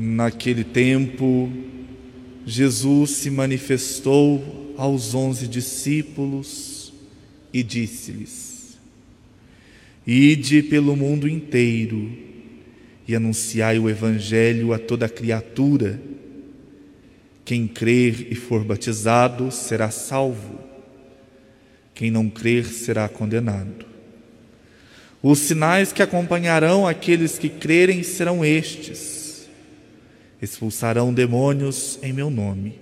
Naquele tempo, Jesus se manifestou aos onze discípulos e disse-lhes: Ide pelo mundo inteiro e anunciai o Evangelho a toda criatura. Quem crer e for batizado será salvo, quem não crer será condenado. Os sinais que acompanharão aqueles que crerem serão estes: expulsarão demônios em meu nome,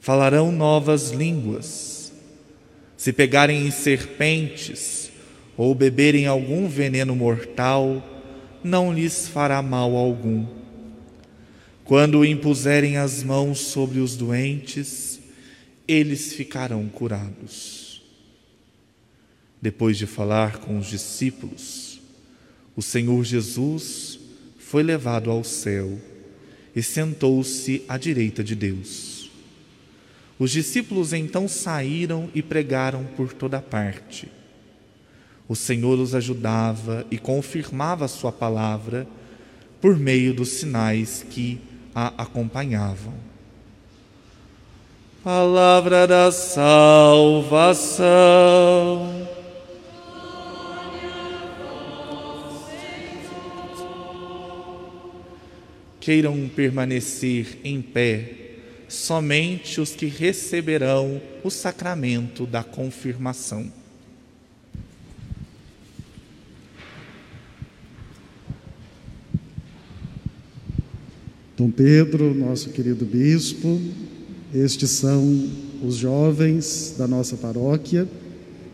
falarão novas línguas, se pegarem em serpentes ou beberem algum veneno mortal, não lhes fará mal algum. Quando impuserem as mãos sobre os doentes, eles ficarão curados. Depois de falar com os discípulos, o Senhor Jesus foi levado ao céu e sentou-se à direita de Deus. Os discípulos então saíram e pregaram por toda parte. O Senhor os ajudava e confirmava a sua palavra por meio dos sinais que a acompanhavam. Palavra da salvação. Queiram permanecer em pé somente os que receberão o sacramento da confirmação. Dom Pedro, nosso querido bispo, estes são os jovens da nossa paróquia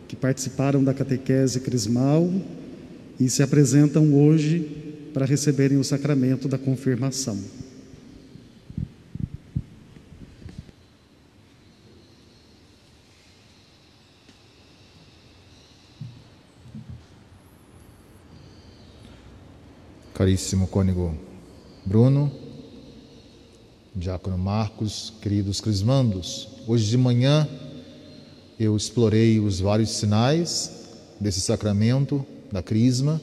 que participaram da catequese crismal e se apresentam hoje para receberem o sacramento da confirmação. Caríssimo cônego Bruno, Diácono Marcos, queridos crismandos, hoje de manhã eu explorei os vários sinais desse sacramento da crisma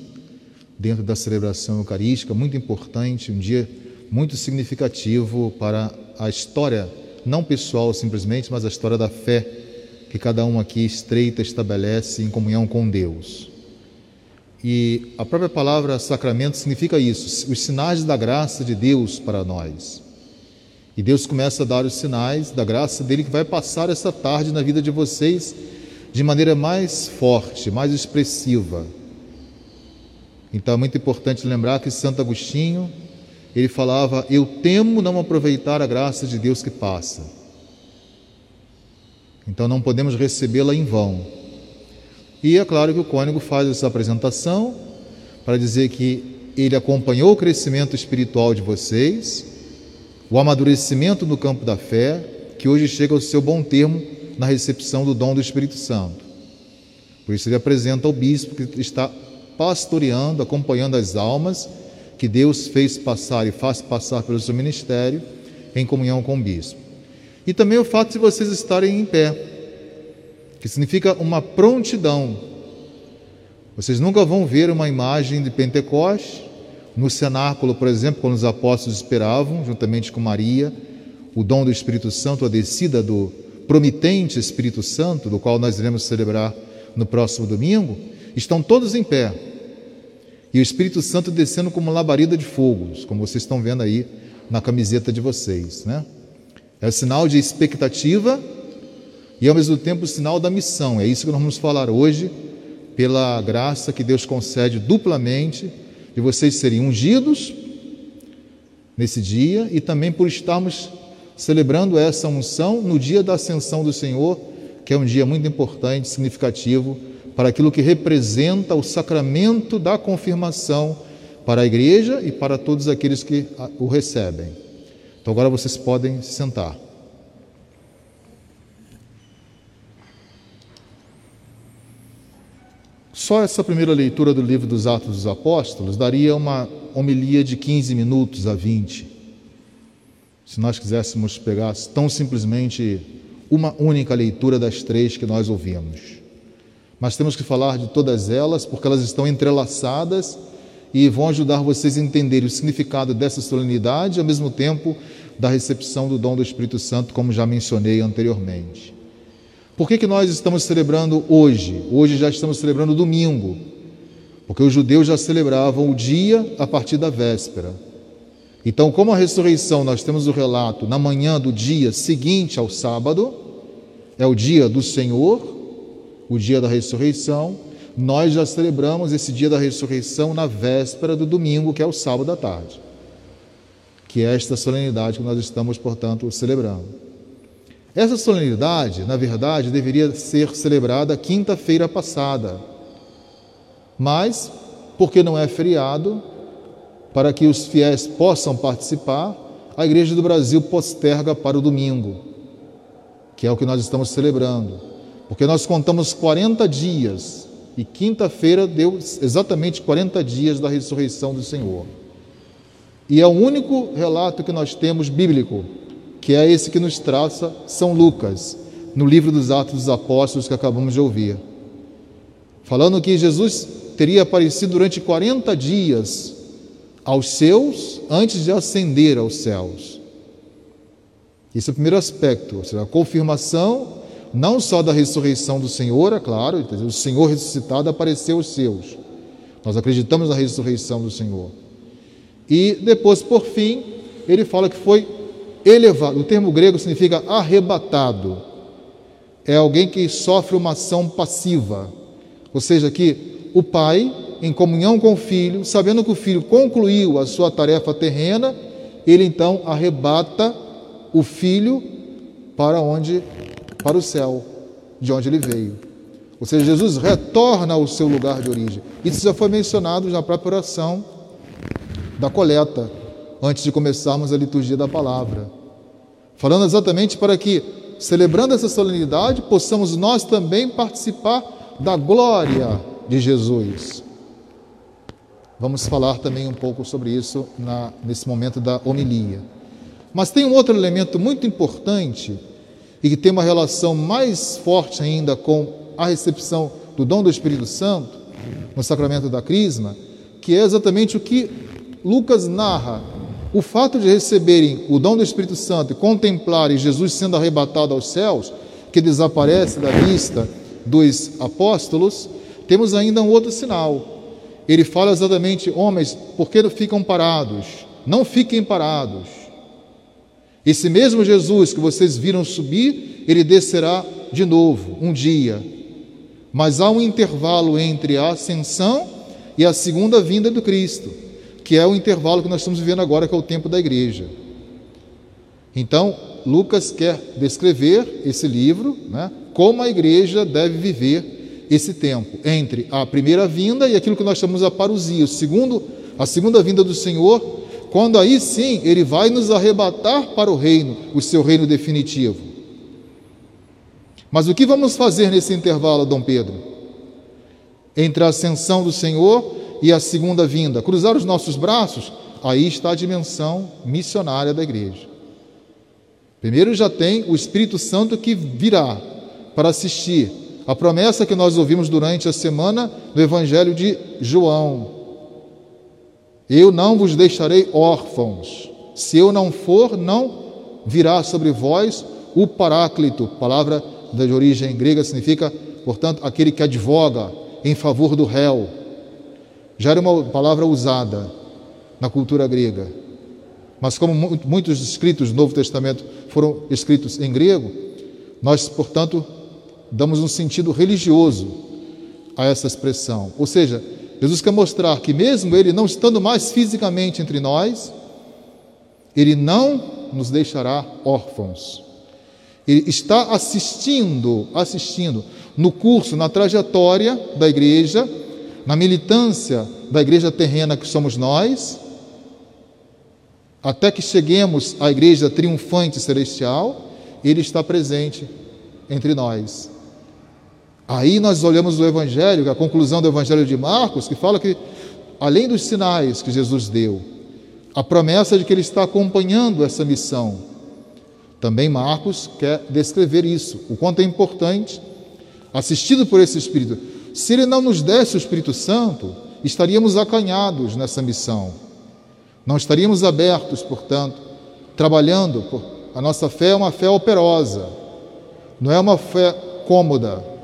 dentro da celebração eucarística, muito importante, um dia muito significativo para a história, não pessoal simplesmente, mas a história da fé que cada um aqui estreita estabelece em comunhão com Deus. E a própria palavra sacramento significa isso, os sinais da graça de Deus para nós. E Deus começa a dar os sinais da graça dele que vai passar essa tarde na vida de vocês de maneira mais forte, mais expressiva então é muito importante lembrar que Santo Agostinho, ele falava: "Eu temo não aproveitar a graça de Deus que passa". Então não podemos recebê-la em vão. E é claro que o cônego faz essa apresentação para dizer que ele acompanhou o crescimento espiritual de vocês, o amadurecimento no campo da fé, que hoje chega ao seu bom termo na recepção do dom do Espírito Santo. Por isso ele apresenta ao bispo que está pastoreando, acompanhando as almas que Deus fez passar e faz passar pelo seu ministério em comunhão com o bispo. E também o fato de vocês estarem em pé, que significa uma prontidão. Vocês nunca vão ver uma imagem de Pentecoste no cenáculo, por exemplo, quando os apóstolos esperavam, juntamente com Maria, o dom do Espírito Santo, a descida do promitente Espírito Santo, do qual nós iremos celebrar no próximo domingo, estão todos em pé, e o Espírito Santo descendo como labareda de fogo, como vocês estão vendo aí na camiseta de vocês, né? É o sinal de expectativa e ao mesmo tempo o sinal da missão. É isso que nós vamos falar hoje, pela graça que Deus concede duplamente de vocês serem ungidos nesse dia e também por estarmos celebrando essa unção no dia da ascensão do Senhor, que é um dia muito importante, significativo para aquilo que representa o sacramento da confirmação para a igreja e para todos aqueles que o recebem. Então agora vocês podem se sentar. Só essa primeira leitura do livro dos Atos dos Apóstolos daria uma homilia de 15 minutos a 20. Se nós quiséssemos pegar tão simplesmente uma única leitura das três que nós ouvimos mas temos que falar de todas elas porque elas estão entrelaçadas e vão ajudar vocês a entenderem o significado dessa solenidade ao mesmo tempo, da recepção do dom do Espírito Santo, como já mencionei anteriormente. Por que, que nós estamos celebrando hoje? Hoje já estamos celebrando domingo, porque os judeus já celebravam o dia a partir da véspera. Então, como a ressurreição, nós temos o relato na manhã do dia seguinte ao sábado, é o dia do Senhor, o dia da ressurreição, nós já celebramos esse dia da ressurreição na véspera do domingo, que é o sábado à tarde, que é esta solenidade que nós estamos, portanto, celebrando. Essa solenidade, na verdade, deveria ser celebrada quinta-feira passada, mas, porque não é feriado, para que os fiéis possam participar, a Igreja do Brasil posterga para o domingo, que é o que nós estamos celebrando, porque nós contamos 40 dias e quinta-feira deu exatamente 40 dias da ressurreição do Senhor. E é o único relato que nós temos bíblico, que é esse que nos traça São Lucas, no livro dos Atos dos Apóstolos que acabamos de ouvir. Falando que Jesus teria aparecido durante 40 dias aos seus antes de ascender aos céus. Esse é o primeiro aspecto, ou seja, a confirmação não só da ressurreição do Senhor, é claro, o Senhor ressuscitado apareceu aos seus. Nós acreditamos na ressurreição do Senhor. E depois, por fim, ele fala que foi elevado. O termo grego significa arrebatado. É alguém que sofre uma ação passiva. Ou seja, que o pai, em comunhão com o filho, sabendo que o filho concluiu a sua tarefa terrena, ele então arrebata o filho para onde para o céu, de onde ele veio. Ou seja, Jesus retorna ao seu lugar de origem. Isso já foi mencionado na própria oração da coleta, antes de começarmos a liturgia da palavra. Falando exatamente para que, celebrando essa solenidade, possamos nós também participar da glória de Jesus. Vamos falar também um pouco sobre isso na, nesse momento da homilia. Mas tem um outro elemento muito importante e que tem uma relação mais forte ainda com a recepção do dom do Espírito Santo no sacramento da Crisma, que é exatamente o que Lucas narra. O fato de receberem o dom do Espírito Santo e contemplarem Jesus sendo arrebatado aos céus, que desaparece da vista dos apóstolos, temos ainda um outro sinal. Ele fala exatamente, homens, por que ficam parados? Não fiquem parados. Esse mesmo Jesus que vocês viram subir, ele descerá de novo um dia. Mas há um intervalo entre a ascensão e a segunda vinda do Cristo, que é o intervalo que nós estamos vivendo agora, que é o tempo da igreja. Então, Lucas quer descrever esse livro, né, como a igreja deve viver esse tempo entre a primeira vinda e aquilo que nós chamamos a parousia, o segundo, a segunda vinda do Senhor quando aí sim ele vai nos arrebatar para o reino, o seu reino definitivo. Mas o que vamos fazer nesse intervalo, Dom Pedro? Entre a ascensão do Senhor e a segunda vinda? Cruzar os nossos braços? Aí está a dimensão missionária da igreja. Primeiro já tem o Espírito Santo que virá para assistir. A promessa que nós ouvimos durante a semana do Evangelho de João, eu não vos deixarei órfãos. Se eu não for, não virá sobre vós o Paráclito. Palavra de origem grega significa, portanto, aquele que advoga em favor do réu. Já era uma palavra usada na cultura grega. Mas como muitos escritos do Novo Testamento foram escritos em grego, nós, portanto, damos um sentido religioso a essa expressão. Ou seja, Jesus quer mostrar que, mesmo Ele não estando mais fisicamente entre nós, Ele não nos deixará órfãos. Ele está assistindo, assistindo no curso, na trajetória da igreja, na militância da igreja terrena que somos nós, até que cheguemos à igreja triunfante celestial, Ele está presente entre nós. Aí nós olhamos o Evangelho, a conclusão do Evangelho de Marcos, que fala que, além dos sinais que Jesus deu, a promessa de que ele está acompanhando essa missão. Também Marcos quer descrever isso, o quanto é importante, assistido por esse Espírito. Se ele não nos desse o Espírito Santo, estaríamos acanhados nessa missão. Não estaríamos abertos, portanto, trabalhando. A nossa fé é uma fé operosa, não é uma fé cômoda.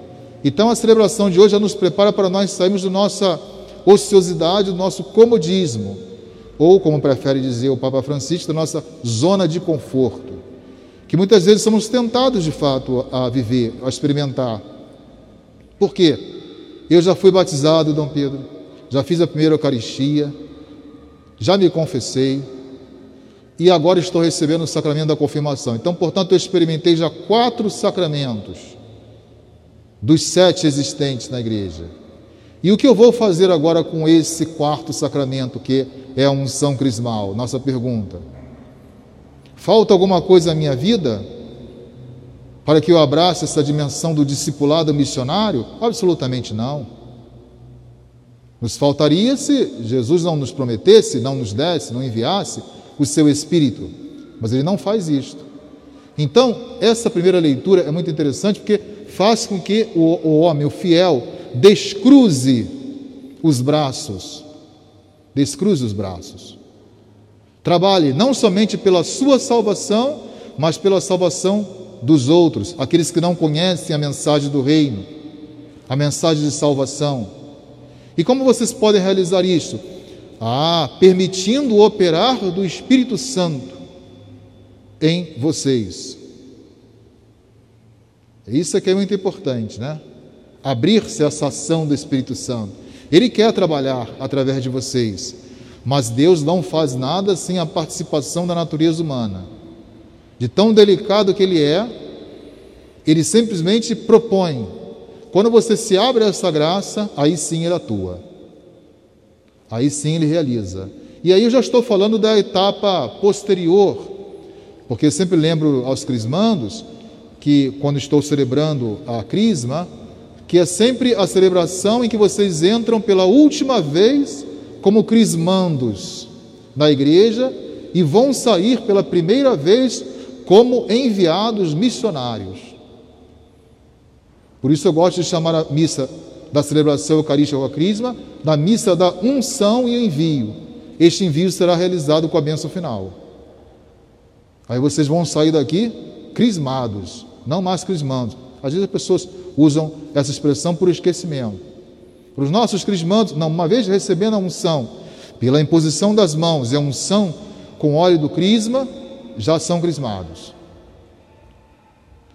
Então a celebração de hoje já nos prepara para nós sairmos da nossa ociosidade, do nosso comodismo, ou como prefere dizer o Papa Francisco, da nossa zona de conforto, que muitas vezes somos tentados de fato a viver, a experimentar. Por quê? Eu já fui batizado, Dom Pedro, já fiz a primeira Eucaristia, já me confessei e agora estou recebendo o sacramento da confirmação. Então, portanto, eu experimentei já quatro sacramentos dos sete existentes na igreja. E o que eu vou fazer agora com esse quarto sacramento, que é a unção crismal? Nossa pergunta. Falta alguma coisa na minha vida para que eu abrace essa dimensão do discipulado missionário? Absolutamente não. Nos faltaria se Jesus não nos prometesse, não nos desse, não enviasse o seu Espírito. Mas ele não faz isto. Então, essa primeira leitura é muito interessante porque faz com que o, o homem, o fiel, descruze os braços. Descruze os braços. Trabalhe não somente pela sua salvação, mas pela salvação dos outros, aqueles que não conhecem a mensagem do reino, a mensagem de salvação. E como vocês podem realizar isso? Ah, permitindo o operar do Espírito Santo em vocês. Isso é que é muito importante, né? Abrir-se a essa ação do Espírito Santo. Ele quer trabalhar através de vocês, mas Deus não faz nada sem a participação da natureza humana. De tão delicado que ele é, ele simplesmente propõe quando você se abre a essa graça, aí sim ele atua. Aí sim ele realiza. E aí eu já estou falando da etapa posterior, porque eu sempre lembro aos crismandos que quando estou celebrando a crisma, que é sempre a celebração em que vocês entram pela última vez como crismandos na igreja e vão sair pela primeira vez como enviados missionários. Por isso eu gosto de chamar a missa da celebração eucarística com a crisma da missa da unção e envio. Este envio será realizado com a bênção final. Aí vocês vão sair daqui crismados, não mais crismandos. Às vezes as pessoas usam essa expressão por esquecimento. Para os nossos crismandos, não, uma vez recebendo a unção, pela imposição das mãos e a unção com óleo do crisma, já são crismados.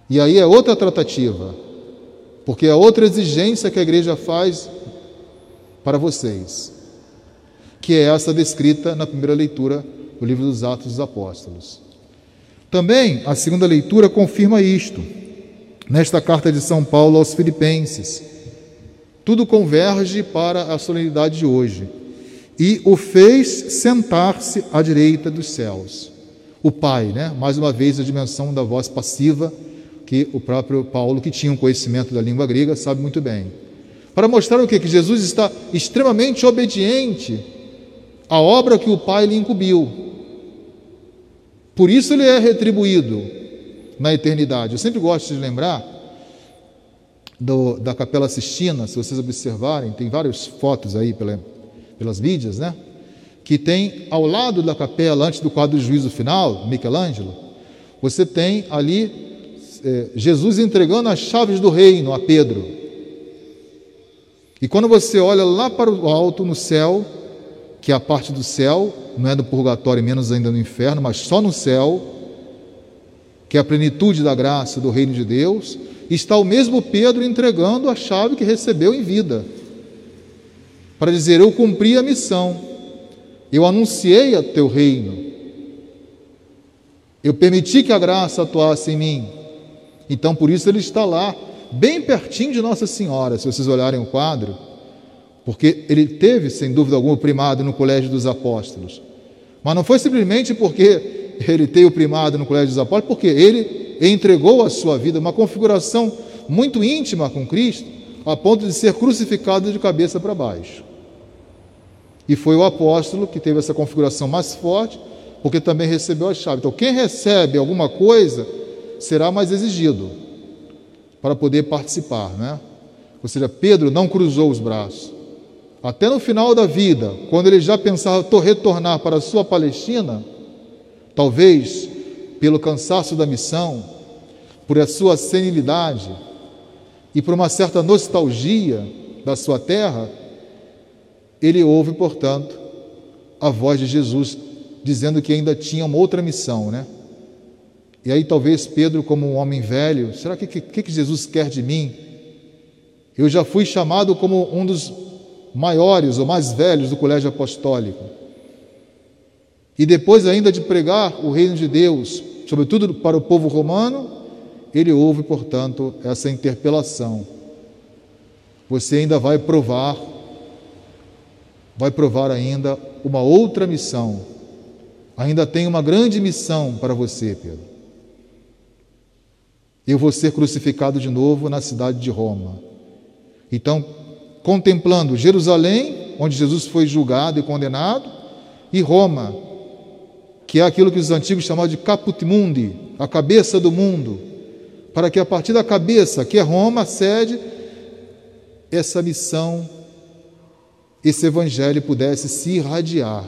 E aí é outra tratativa. Porque é outra exigência que a igreja faz para vocês, que é essa descrita na primeira leitura do livro dos Atos dos Apóstolos. Também a segunda leitura confirma isto, nesta carta de São Paulo aos Filipenses. Tudo converge para a solenidade de hoje. E o fez sentar-se à direita dos céus. O Pai, né? mais uma vez a dimensão da voz passiva que o próprio Paulo, que tinha um conhecimento da língua grega, sabe muito bem. Para mostrar o que? Que Jesus está extremamente obediente à obra que o Pai lhe incumbiu. Por isso ele é retribuído na eternidade. Eu sempre gosto de lembrar do, da Capela Sistina, se vocês observarem, tem várias fotos aí pela, pelas mídias, né? Que tem ao lado da capela, antes do quadro do juízo final, Michelangelo, você tem ali é, Jesus entregando as chaves do reino a Pedro. E quando você olha lá para o alto no céu, que é a parte do céu, não é do purgatório, menos ainda no inferno, mas só no céu, que é a plenitude da graça do reino de Deus, está o mesmo Pedro entregando a chave que recebeu em vida, para dizer: Eu cumpri a missão, eu anunciei a teu reino, eu permiti que a graça atuasse em mim. Então, por isso ele está lá, bem pertinho de Nossa Senhora, se vocês olharem o quadro, porque ele teve, sem dúvida alguma, o primado no Colégio dos Apóstolos. Mas não foi simplesmente porque ele teve o primado no Colégio dos Apóstolos, porque ele entregou a sua vida, uma configuração muito íntima com Cristo, a ponto de ser crucificado de cabeça para baixo. E foi o apóstolo que teve essa configuração mais forte, porque também recebeu a chave. Então, quem recebe alguma coisa será mais exigido para poder participar, né? Ou seja, Pedro não cruzou os braços. Até no final da vida, quando ele já pensava retornar para a sua Palestina, talvez pelo cansaço da missão, por a sua senilidade e por uma certa nostalgia da sua terra, ele ouve, portanto, a voz de Jesus dizendo que ainda tinha uma outra missão, né? E aí talvez Pedro, como um homem velho, será que que, que Jesus quer de mim? Eu já fui chamado como um dos maiores ou mais velhos do colégio apostólico. E depois ainda de pregar o reino de Deus, sobretudo para o povo romano, ele ouve, portanto, essa interpelação. Você ainda vai provar, vai provar ainda uma outra missão. Ainda tem uma grande missão para você, Pedro. Eu vou ser crucificado de novo na cidade de Roma. Então, contemplando Jerusalém, onde Jesus foi julgado e condenado, e Roma, que é aquilo que os antigos chamavam de caput mundi, a cabeça do mundo, para que a partir da cabeça, que é Roma, sede, essa missão, esse evangelho pudesse se irradiar.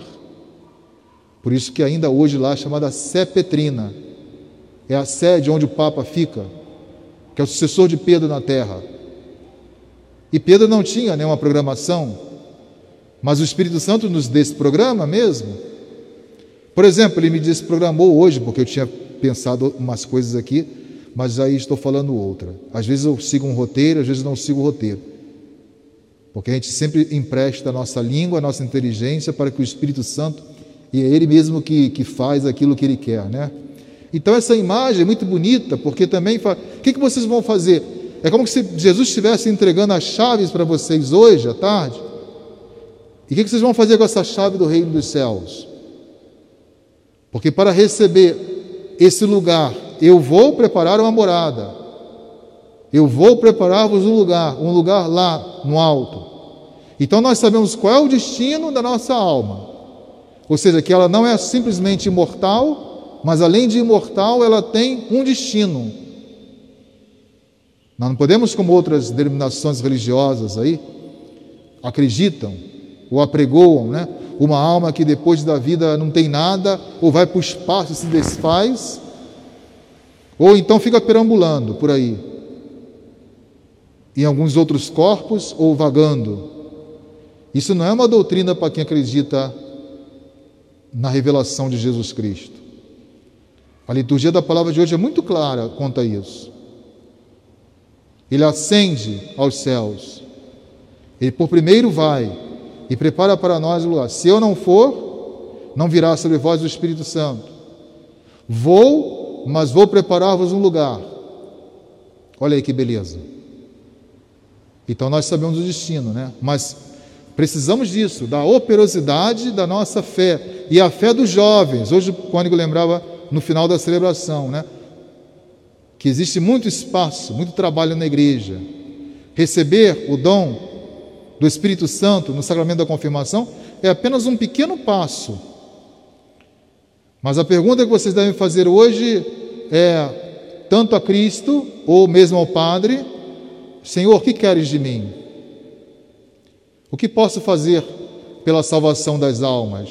Por isso que ainda hoje lá é chamada Sé Petrina, é a sede onde o Papa fica, que é o sucessor de Pedro na terra. E Pedro não tinha nenhuma programação, mas o Espírito Santo nos desse programa mesmo. Por exemplo, ele me desprogramou hoje, porque eu tinha pensado umas coisas aqui, mas aí estou falando outra. Às vezes eu sigo um roteiro, às vezes não sigo o roteiro. Porque a gente sempre empresta a nossa língua, a nossa inteligência para que o Espírito Santo, e é Ele mesmo que, que faz aquilo que Ele quer, né? Então essa imagem é muito bonita, porque também fala, o que, que vocês vão fazer? É como se Jesus estivesse entregando as chaves para vocês hoje à tarde. E o que vocês vão fazer com essa chave do reino dos céus? Porque para receber esse lugar, eu vou preparar uma morada. Eu vou preparar-vos um lugar, um lugar lá no alto. Então nós sabemos qual é o destino da nossa alma. Ou seja, que ela não é simplesmente imortal, mas além de imortal, ela tem um destino. Nós não podemos, como outras denominações religiosas aí, acreditam ou apregoam, né? Uma alma que depois da vida não tem nada, ou vai para o espaço e se desfaz, ou então fica perambulando por aí, em alguns outros corpos, ou vagando. Isso não é uma doutrina para quem acredita na revelação de Jesus Cristo. A liturgia da palavra de hoje é muito clara quanto a isso. Ele ascende aos céus. Ele por primeiro vai e prepara para nós o lugar. Se eu não for, não virá sobre vós o Espírito Santo. Vou, mas vou preparar-vos um lugar. Olha aí que beleza. Então nós sabemos o destino, né? Mas precisamos disso, da operosidade da nossa fé e a fé dos jovens. Hoje o Cônigo lembrava no final da celebração, né? Que existe muito espaço, muito trabalho na igreja. Receber o dom do Espírito Santo no sacramento da confirmação é apenas um pequeno passo. Mas a pergunta que vocês devem fazer hoje é, tanto a Cristo ou mesmo ao Padre: Senhor, o que queres de mim? O que posso fazer pela salvação das almas?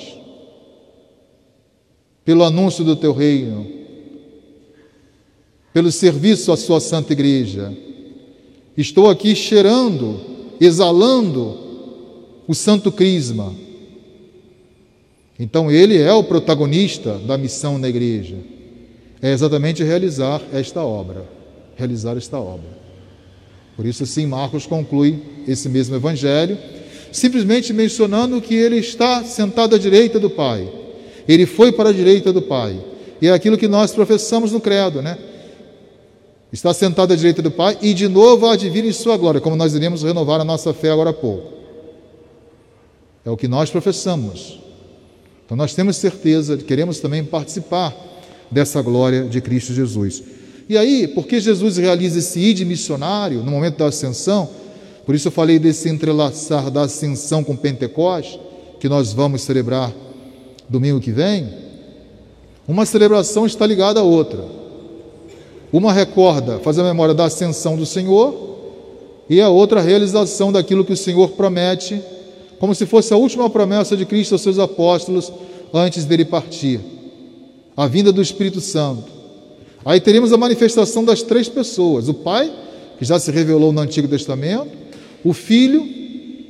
Pelo anúncio do teu reino? Pelo serviço à sua santa igreja. Estou aqui cheirando, exalando o santo crisma. Então ele é o protagonista da missão na igreja. É exatamente realizar esta obra, realizar esta obra. Por isso assim Marcos conclui esse mesmo evangelho, simplesmente mencionando que ele está sentado à direita do Pai. Ele foi para a direita do Pai. E é aquilo que nós professamos no credo, né? Está sentado à direita do Pai e de novo há de vir em sua glória, como nós iremos renovar a nossa fé agora há pouco. É o que nós professamos. Então nós temos certeza, queremos também participar dessa glória de Cristo Jesus. E aí, porque Jesus realiza esse id missionário no momento da ascensão, por isso eu falei desse entrelaçar da ascensão com Pentecostes, que nós vamos celebrar domingo que vem, uma celebração está ligada à outra. Uma recorda, faz a memória da ascensão do Senhor, e a outra a realização daquilo que o Senhor promete como se fosse a última promessa de Cristo aos seus apóstolos antes dele partir a vinda do Espírito Santo. Aí teremos a manifestação das três pessoas: o Pai, que já se revelou no Antigo Testamento, o Filho,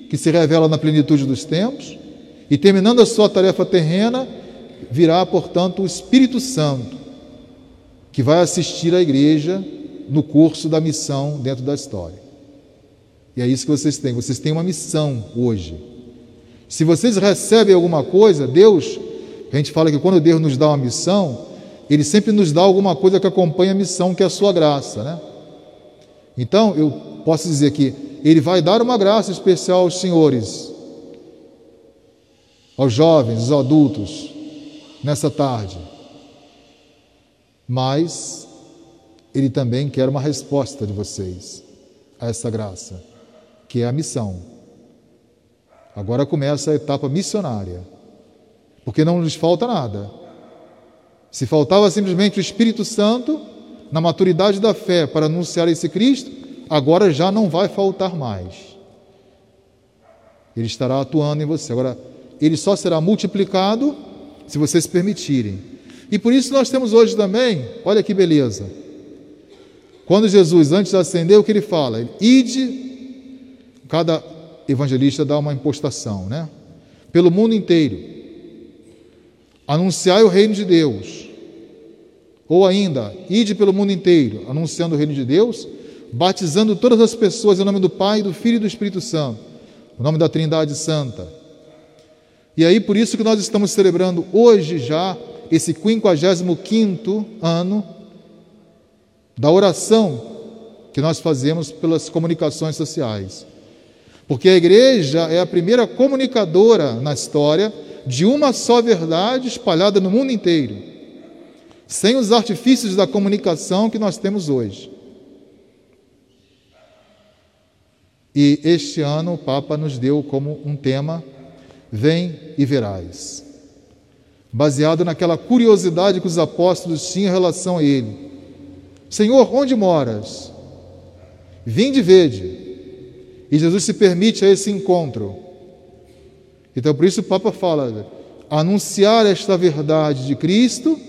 que se revela na plenitude dos tempos, e terminando a sua tarefa terrena, virá, portanto, o Espírito Santo, que vai assistir à igreja no curso da missão dentro da história. E é isso que vocês têm. Vocês têm uma missão hoje. Se vocês recebem alguma coisa, Deus, a gente fala que quando Deus nos dá uma missão, Ele sempre nos dá alguma coisa que acompanha a missão, que é a sua graça, né? Então, eu posso dizer que Ele vai dar uma graça especial aos senhores, aos jovens, aos adultos, nessa tarde. Mas Ele também quer uma resposta de vocês a essa graça, que é a missão. Agora começa a etapa missionária, porque não lhes falta nada. Se faltava simplesmente o Espírito Santo, na maturidade da fé, para anunciar esse Cristo, agora já não vai faltar mais. Ele estará atuando em você. Agora, ele só será multiplicado se vocês permitirem. E por isso nós temos hoje também, olha que beleza. Quando Jesus, antes de o que ele fala? Ide, cada evangelista dá uma impostação, né? Pelo mundo inteiro. Anunciai o reino de Deus. Ou ainda, ide pelo mundo inteiro, anunciando o reino de Deus, batizando todas as pessoas em nome do Pai, do Filho e do Espírito Santo, o nome da Trindade Santa. E aí, por isso que nós estamos celebrando hoje já esse 55 ano da oração que nós fazemos pelas comunicações sociais. Porque a igreja é a primeira comunicadora na história de uma só verdade espalhada no mundo inteiro, sem os artifícios da comunicação que nós temos hoje. E este ano o Papa nos deu como um tema: Vem e verás. Baseado naquela curiosidade que os apóstolos tinham em relação a ele: Senhor, onde moras? Vinde e vede. E Jesus se permite a esse encontro. Então, por isso o Papa fala: anunciar esta verdade de Cristo,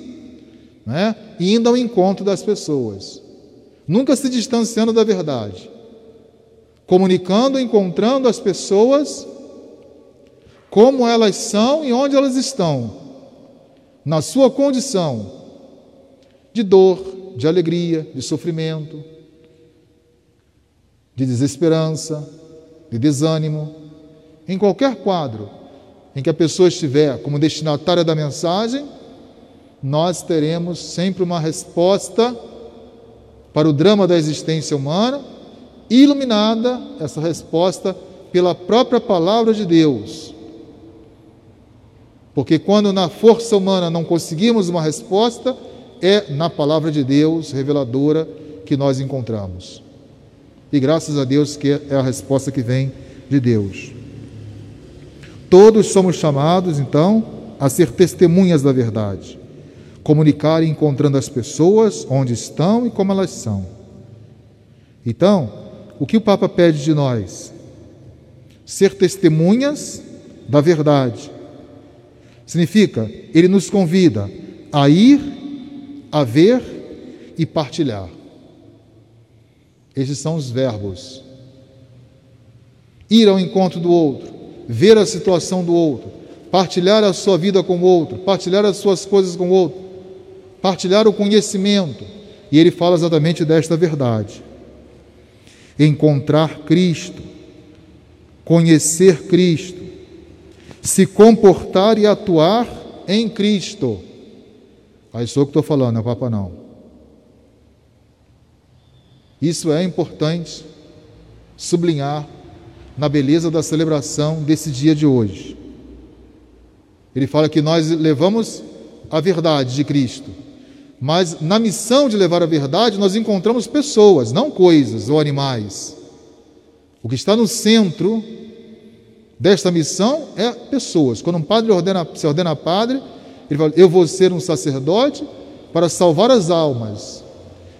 né, indo ao encontro das pessoas, nunca se distanciando da verdade, comunicando, encontrando as pessoas como elas são e onde elas estão, na sua condição de dor, de alegria, de sofrimento, de desesperança, de desânimo, em qualquer quadro em que a pessoa estiver como destinatária da mensagem, nós teremos sempre uma resposta para o drama da existência humana, iluminada essa resposta pela própria palavra de Deus. Porque quando na força humana não conseguimos uma resposta, é na palavra de Deus reveladora que nós encontramos. E graças a Deus que é a resposta que vem de Deus. Todos somos chamados, então, a ser testemunhas da verdade, comunicar encontrando as pessoas onde estão e como elas são. Então, o que o Papa pede de nós? Ser testemunhas da verdade. Significa, ele nos convida a ir, a ver e partilhar. Esses são os verbos. Ir ao encontro do outro, ver a situação do outro, partilhar a sua vida com o outro, partilhar as suas coisas com o outro, partilhar o conhecimento. E ele fala exatamente desta verdade. Encontrar Cristo, conhecer Cristo, se comportar e atuar em Cristo. Aí sou que estou falando, não é Papa não. Isso é importante sublinhar na beleza da celebração desse dia de hoje. Ele fala que nós levamos a verdade de Cristo, mas na missão de levar a verdade nós encontramos pessoas, não coisas ou animais. O que está no centro desta missão é pessoas. Quando um padre ordena, se ordena padre, ele fala: Eu vou ser um sacerdote para salvar as almas.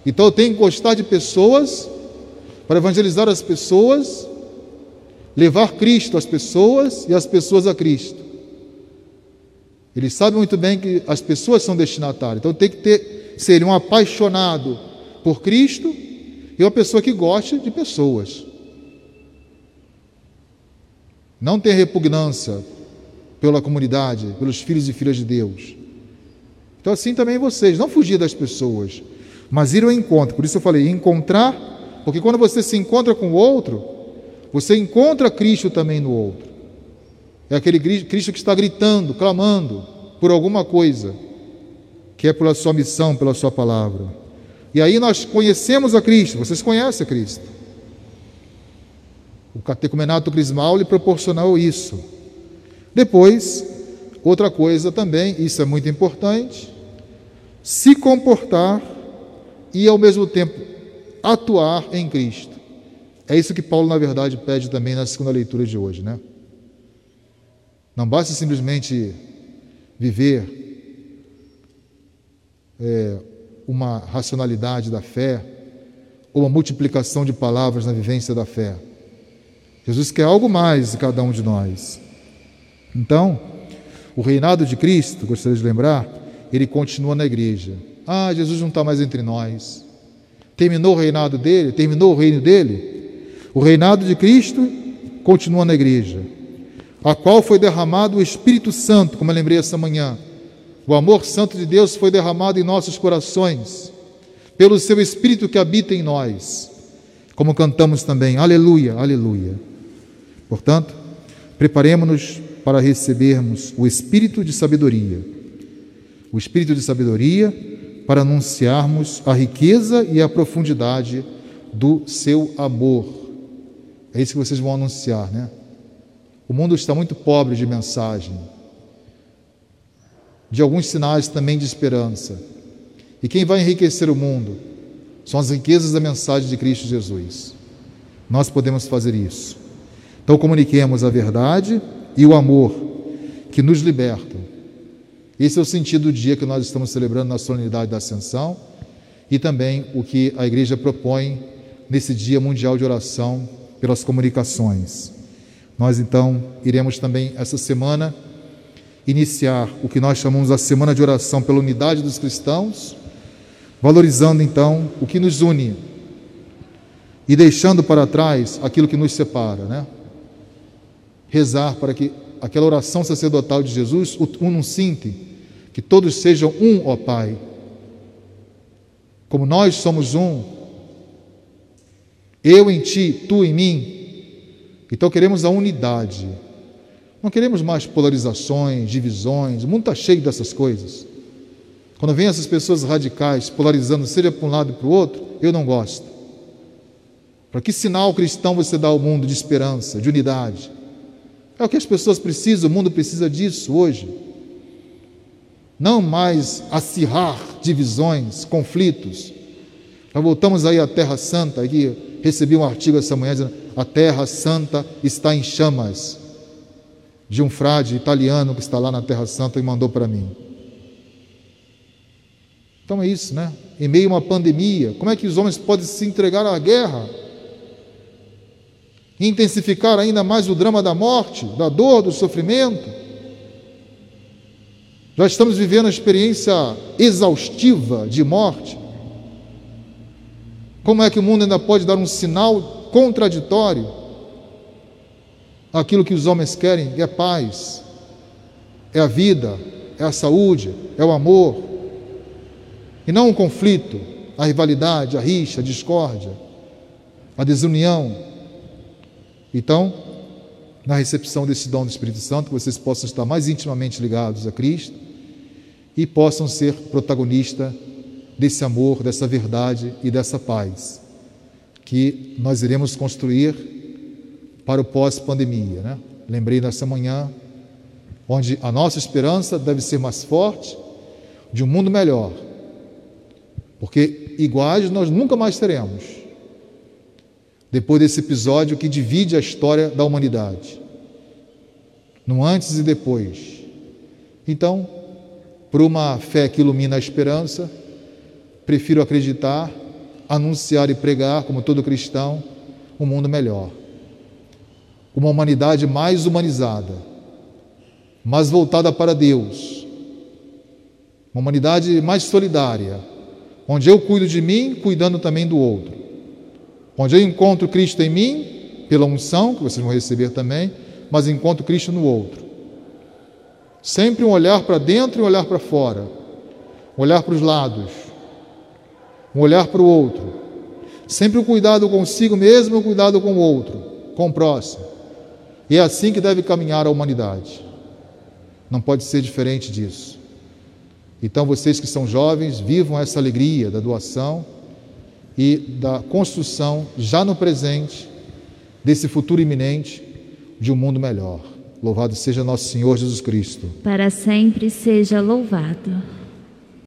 Então eu tenho que gostar de pessoas, para evangelizar as pessoas, levar Cristo às pessoas e as pessoas a Cristo. Eles sabem muito bem que as pessoas são destinatárias, então tem que ter, ser um apaixonado por Cristo e uma pessoa que goste de pessoas. Não ter repugnância pela comunidade, pelos filhos e filhas de Deus. Então, assim também vocês, não fugir das pessoas, mas ir ao encontro. Por isso eu falei, encontrar, porque quando você se encontra com o outro, você encontra Cristo também no outro. É aquele Cristo que está gritando, clamando por alguma coisa, que é pela sua missão, pela sua palavra. E aí nós conhecemos a Cristo, vocês conhecem a Cristo. O catecumenato crismal lhe proporcionou isso. Depois, outra coisa também, isso é muito importante, se comportar e ao mesmo tempo atuar em Cristo. É isso que Paulo, na verdade, pede também na segunda leitura de hoje, né? Não basta simplesmente viver é, uma racionalidade da fé ou uma multiplicação de palavras na vivência da fé. Jesus quer algo mais de cada um de nós. Então, o reinado de Cristo, gostaria de lembrar, ele continua na igreja. Ah, Jesus não está mais entre nós. Terminou o reinado dele, terminou o reino dele. O reinado de Cristo continua na igreja, a qual foi derramado o Espírito Santo, como eu lembrei essa manhã. O amor santo de Deus foi derramado em nossos corações, pelo seu Espírito que habita em nós, como cantamos também, aleluia, aleluia. Portanto, preparemos-nos para recebermos o espírito de sabedoria. O espírito de sabedoria para anunciarmos a riqueza e a profundidade do seu amor. É isso que vocês vão anunciar, né? O mundo está muito pobre de mensagem, de alguns sinais também de esperança. E quem vai enriquecer o mundo são as riquezas da mensagem de Cristo Jesus. Nós podemos fazer isso. Então comuniquemos a verdade e o amor que nos libertam. Esse é o sentido do dia que nós estamos celebrando na solenidade da Ascensão e também o que a igreja propõe nesse Dia Mundial de Oração pelas comunicações. Nós então iremos também essa semana iniciar o que nós chamamos a semana de oração pela unidade dos cristãos, valorizando então o que nos une e deixando para trás aquilo que nos separa, né? Rezar para que aquela oração sacerdotal de Jesus, unum sinti, que todos sejam um, ó Pai. Como nós somos um, eu em ti, tu em mim. Então queremos a unidade. Não queremos mais polarizações, divisões. O mundo está cheio dessas coisas. Quando vem essas pessoas radicais polarizando, seja para um lado e para o outro, eu não gosto. Para que sinal cristão você dá ao mundo de esperança, de unidade? É o que as pessoas precisam, o mundo precisa disso hoje. Não mais acirrar divisões, conflitos. Já voltamos aí à Terra Santa, aqui recebi um artigo essa manhã dizendo: a Terra Santa está em chamas. De um frade italiano que está lá na Terra Santa e mandou para mim. Então é isso, né? Em meio a uma pandemia, como é que os homens podem se entregar à guerra? Intensificar ainda mais o drama da morte, da dor, do sofrimento. Já estamos vivendo uma experiência exaustiva de morte. Como é que o mundo ainda pode dar um sinal contraditório àquilo que os homens querem, que é paz, é a vida, é a saúde, é o amor, e não um conflito, a rivalidade, a rixa, a discórdia, a desunião, então, na recepção desse dom do Espírito Santo, que vocês possam estar mais intimamente ligados a Cristo e possam ser protagonista desse amor, dessa verdade e dessa paz que nós iremos construir para o pós-pandemia. Né? Lembrei nessa manhã, onde a nossa esperança deve ser mais forte, de um mundo melhor, porque iguais nós nunca mais teremos depois desse episódio que divide a história da humanidade, no antes e depois. Então, por uma fé que ilumina a esperança, prefiro acreditar, anunciar e pregar, como todo cristão, um mundo melhor. uma humanidade mais humanizada, mais voltada para Deus, uma humanidade mais solidária, onde eu cuido de mim, cuidando também do outro, onde eu encontro Cristo em mim, pela unção, que vocês vão receber também, mas encontro Cristo no outro. Sempre um olhar para dentro e um olhar para fora, um olhar para os lados, um olhar para o outro. Sempre o um cuidado consigo mesmo e um cuidado com o outro, com o próximo. E é assim que deve caminhar a humanidade. Não pode ser diferente disso. Então, vocês que são jovens, vivam essa alegria da doação e da construção, já no presente, desse futuro iminente de um mundo melhor. Louvado seja nosso Senhor Jesus Cristo. Para sempre seja louvado.